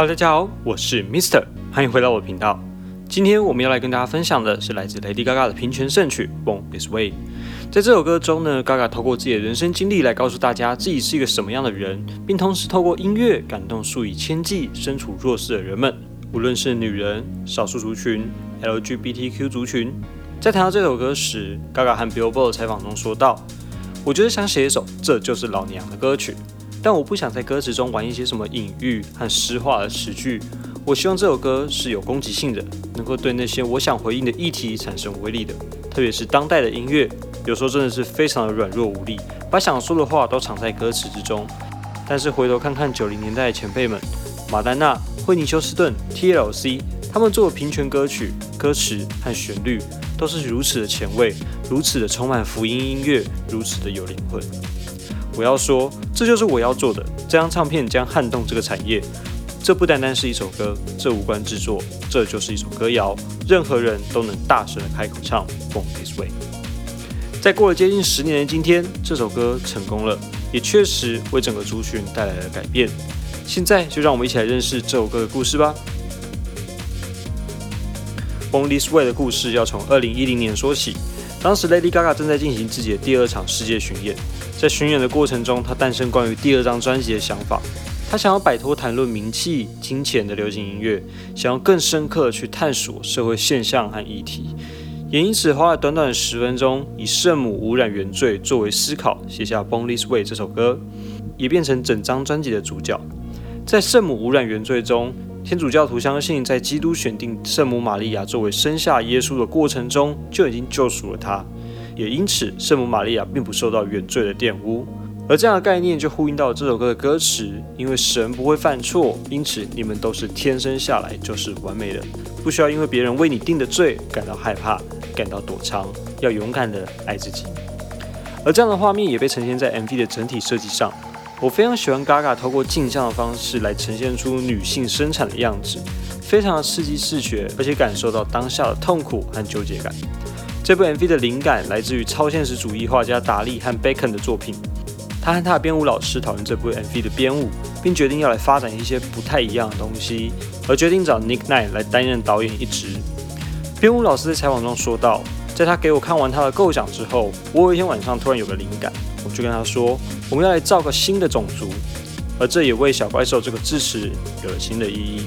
Hello，大家好，我是 Mister，欢迎回到我的频道。今天我们要来跟大家分享的是来自 Lady Gaga 的平权圣曲《Born This Way》。在这首歌中呢，Gaga 透过自己的人生经历来告诉大家自己是一个什么样的人，并同时透过音乐感动数以千计身处弱势的人们，无论是女人、少数族群、LGBTQ 族群。在谈到这首歌时，Gaga 和 Billboard 采访中说道：“我觉得想写一首这就是老娘的歌曲。”但我不想在歌词中玩一些什么隐喻和诗化的词句。我希望这首歌是有攻击性的，能够对那些我想回应的议题产生威力的。特别是当代的音乐，有时候真的是非常的软弱无力，把想说的话都藏在歌词之中。但是回头看看九零年代的前辈们，马丹娜、惠尼休斯顿、TLC，他们做的平权歌曲，歌词和旋律都是如此的前卫，如此的充满福音音乐，如此的有灵魂。我要说，这就是我要做的。这张唱片将撼动这个产业。这不单单是一首歌，这无关制作，这就是一首歌谣。任何人都能大声的开口唱《Born This Way》。在过了接近十年的今天，这首歌成功了，也确实为整个族群带来了改变。现在就让我们一起来认识这首歌的故事吧。《Born This Way》的故事要从二零一零年说起。当时 Lady Gaga 正在进行自己的第二场世界巡演。在巡演的过程中，她诞生关于第二张专辑的想法。她想要摆脱谈论名气、金钱的流行音乐，想要更深刻去探索社会现象和议题，也因此花了短短的十分钟，以圣母污染原罪作为思考，写下《Born This Way》这首歌，也变成整张专辑的主角。在圣母污染原罪中，天主教徒相信，在基督选定圣母玛利亚作为生下耶稣的过程中，就已经救赎了他。也因此，圣母玛利亚并不受到原罪的玷污，而这样的概念就呼应到了这首歌的歌词：因为神不会犯错，因此你们都是天生下来就是完美的，不需要因为别人为你定的罪感到害怕、感到躲藏，要勇敢的爱自己。而这样的画面也被呈现在 MV 的整体设计上。我非常喜欢 Gaga 透过镜像的方式来呈现出女性生产的样子，非常的刺激视觉，而且感受到当下的痛苦和纠结感。这部 MV 的灵感来自于超现实主义画家达利和 Bacon 的作品。他和他的编舞老师讨论这部 MV 的编舞，并决定要来发展一些不太一样的东西，而决定找 Nick Knight 来担任导演一职。编舞老师在采访中说道：“在他给我看完他的构想之后，我有一天晚上突然有个灵感，就跟他说，我们要来造个新的种族，而这也为小怪兽这个字词有了新的意义。”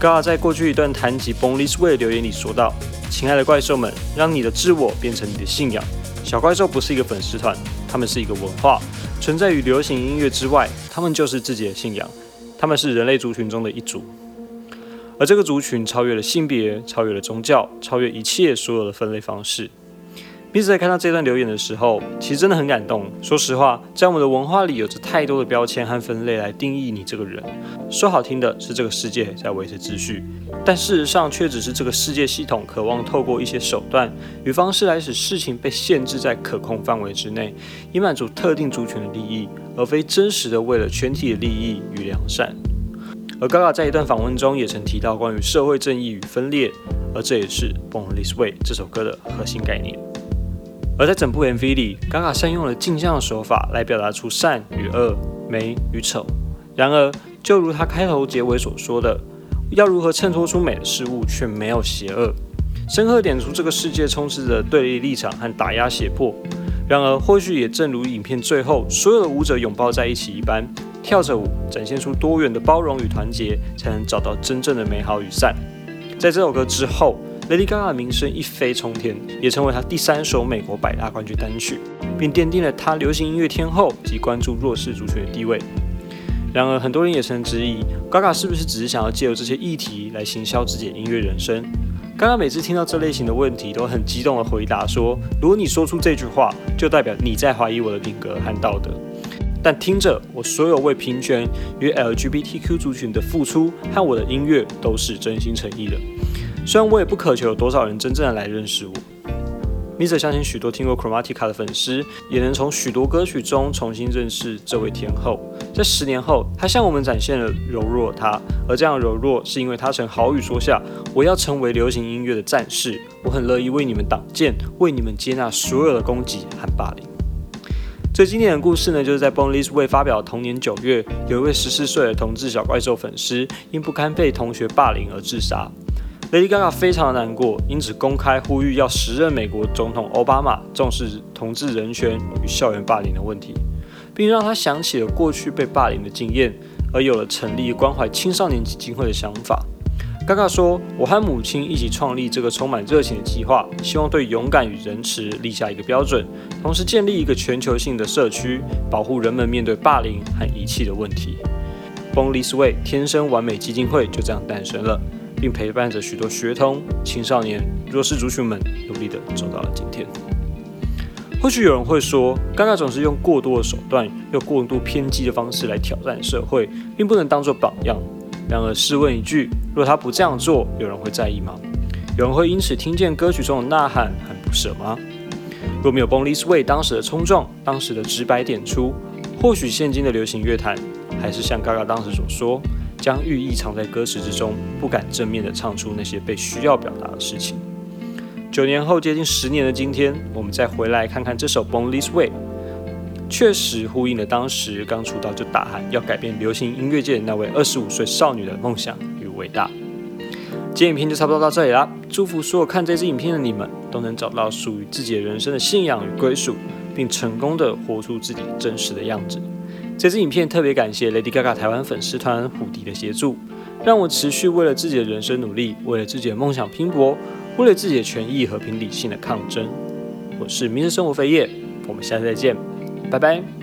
g a 在过去一段谈及 Born This Way 的留言里说道。亲爱的怪兽们，让你的自我变成你的信仰。小怪兽不是一个粉丝团，他们是一个文化，存在于流行音乐之外。他们就是自己的信仰，他们是人类族群中的一族，而这个族群超越了性别，超越了宗教，超越一切所有的分类方式。彼此在看到这段留言的时候，其实真的很感动。说实话，在我们的文化里，有着太多的标签和分类来定义你这个人。说好听的是这个世界在维持秩序，但事实上却只是这个世界系统渴望透过一些手段与方式来使事情被限制在可控范围之内，以满足特定族群的利益，而非真实的为了全体的利益与良善。而 Gaga 在一段访问中也曾提到关于社会正义与分裂，而这也是《Born This Way》这首歌的核心概念。而在整部 MV 里，Gaga 善用了镜像的手法来表达出善与恶、美与丑。然而，就如他开头结尾所说的，要如何衬托出美的事物却没有邪恶，深刻点出这个世界充斥着对立立场和打压胁迫。然而，或许也正如影片最后所有的舞者拥抱在一起一般，跳着舞，展现出多元的包容与团结，才能找到真正的美好与善。在这首歌之后。Lady Gaga 的名声一飞冲天，也成为她第三首美国百大冠军单曲，并奠定了她流行音乐天后及关注弱势族群的地位。然而，很多人也曾质疑，Gaga 是不是只是想要借由这些议题来行销自己的音乐人生？Gaga 每次听到这类型的问题，都很激动地回答说：“如果你说出这句话，就代表你在怀疑我的品格和道德。但听着，我所有为平权与 LGBTQ 族群的付出和我的音乐，都是真心诚意的。”虽然我也不渴求有多少人真正的来认识我，Mr 相信许多听过 Cromatica 的粉丝也能从许多歌曲中重新认识这位天后。在十年后，她向我们展现了柔弱她，而这样柔弱是因为她曾豪语说下：“我要成为流行音乐的战士，我很乐意为你们挡箭，为你们接纳所有的攻击和霸凌。”最经典的故事呢，就是在 Born This Way 发表同年九月，有一位十四岁的同志小怪兽粉丝因不堪被同学霸凌而自杀。Lady Gaga 非常的难过，因此公开呼吁要时任美国总统奥巴马重视同志人权与校园霸凌的问题，并让他想起了过去被霸凌的经验，而有了成立关怀青少年基金会的想法。嘎嘎说：“我和母亲一起创立这个充满热情的计划，希望对勇敢与仁慈立下一个标准，同时建立一个全球性的社区，保护人们面对霸凌和遗弃的问题。Born This Way 天生完美基金会就这样诞生了，并陪伴着许多学童、青少年、弱势族群们，努力地走到了今天。或许有人会说，嘎嘎总是用过多的手段，用过度偏激的方式来挑战社会，并不能当作榜样。然而，试问一句。”若他不这样做，有人会在意吗？有人会因此听见歌曲中的呐喊很不舍吗？若没有 Born This Way 当时的冲撞，当时的直白点出，或许现今的流行乐坛还是像 Gaga 当时所说，将寓意藏在歌词之中，不敢正面的唱出那些被需要表达的事情。九年后，接近十年的今天，我们再回来看看这首 Born This Way，确实呼应了当时刚出道就大喊要改变流行音乐界的那位二十五岁少女的梦想与。伟大，今天影片就差不多到这里啦。祝福所有看这支影片的你们，都能找到属于自己的人生的信仰与归属，并成功的活出自己真实的样子。这支影片特别感谢 Lady Gaga 台湾粉丝团虎迪的协助，让我持续为了自己的人生努力，为了自己的梦想拼搏，为了自己的权益和平理性的抗争。我是民生生活飞叶，我们下次再见，拜拜。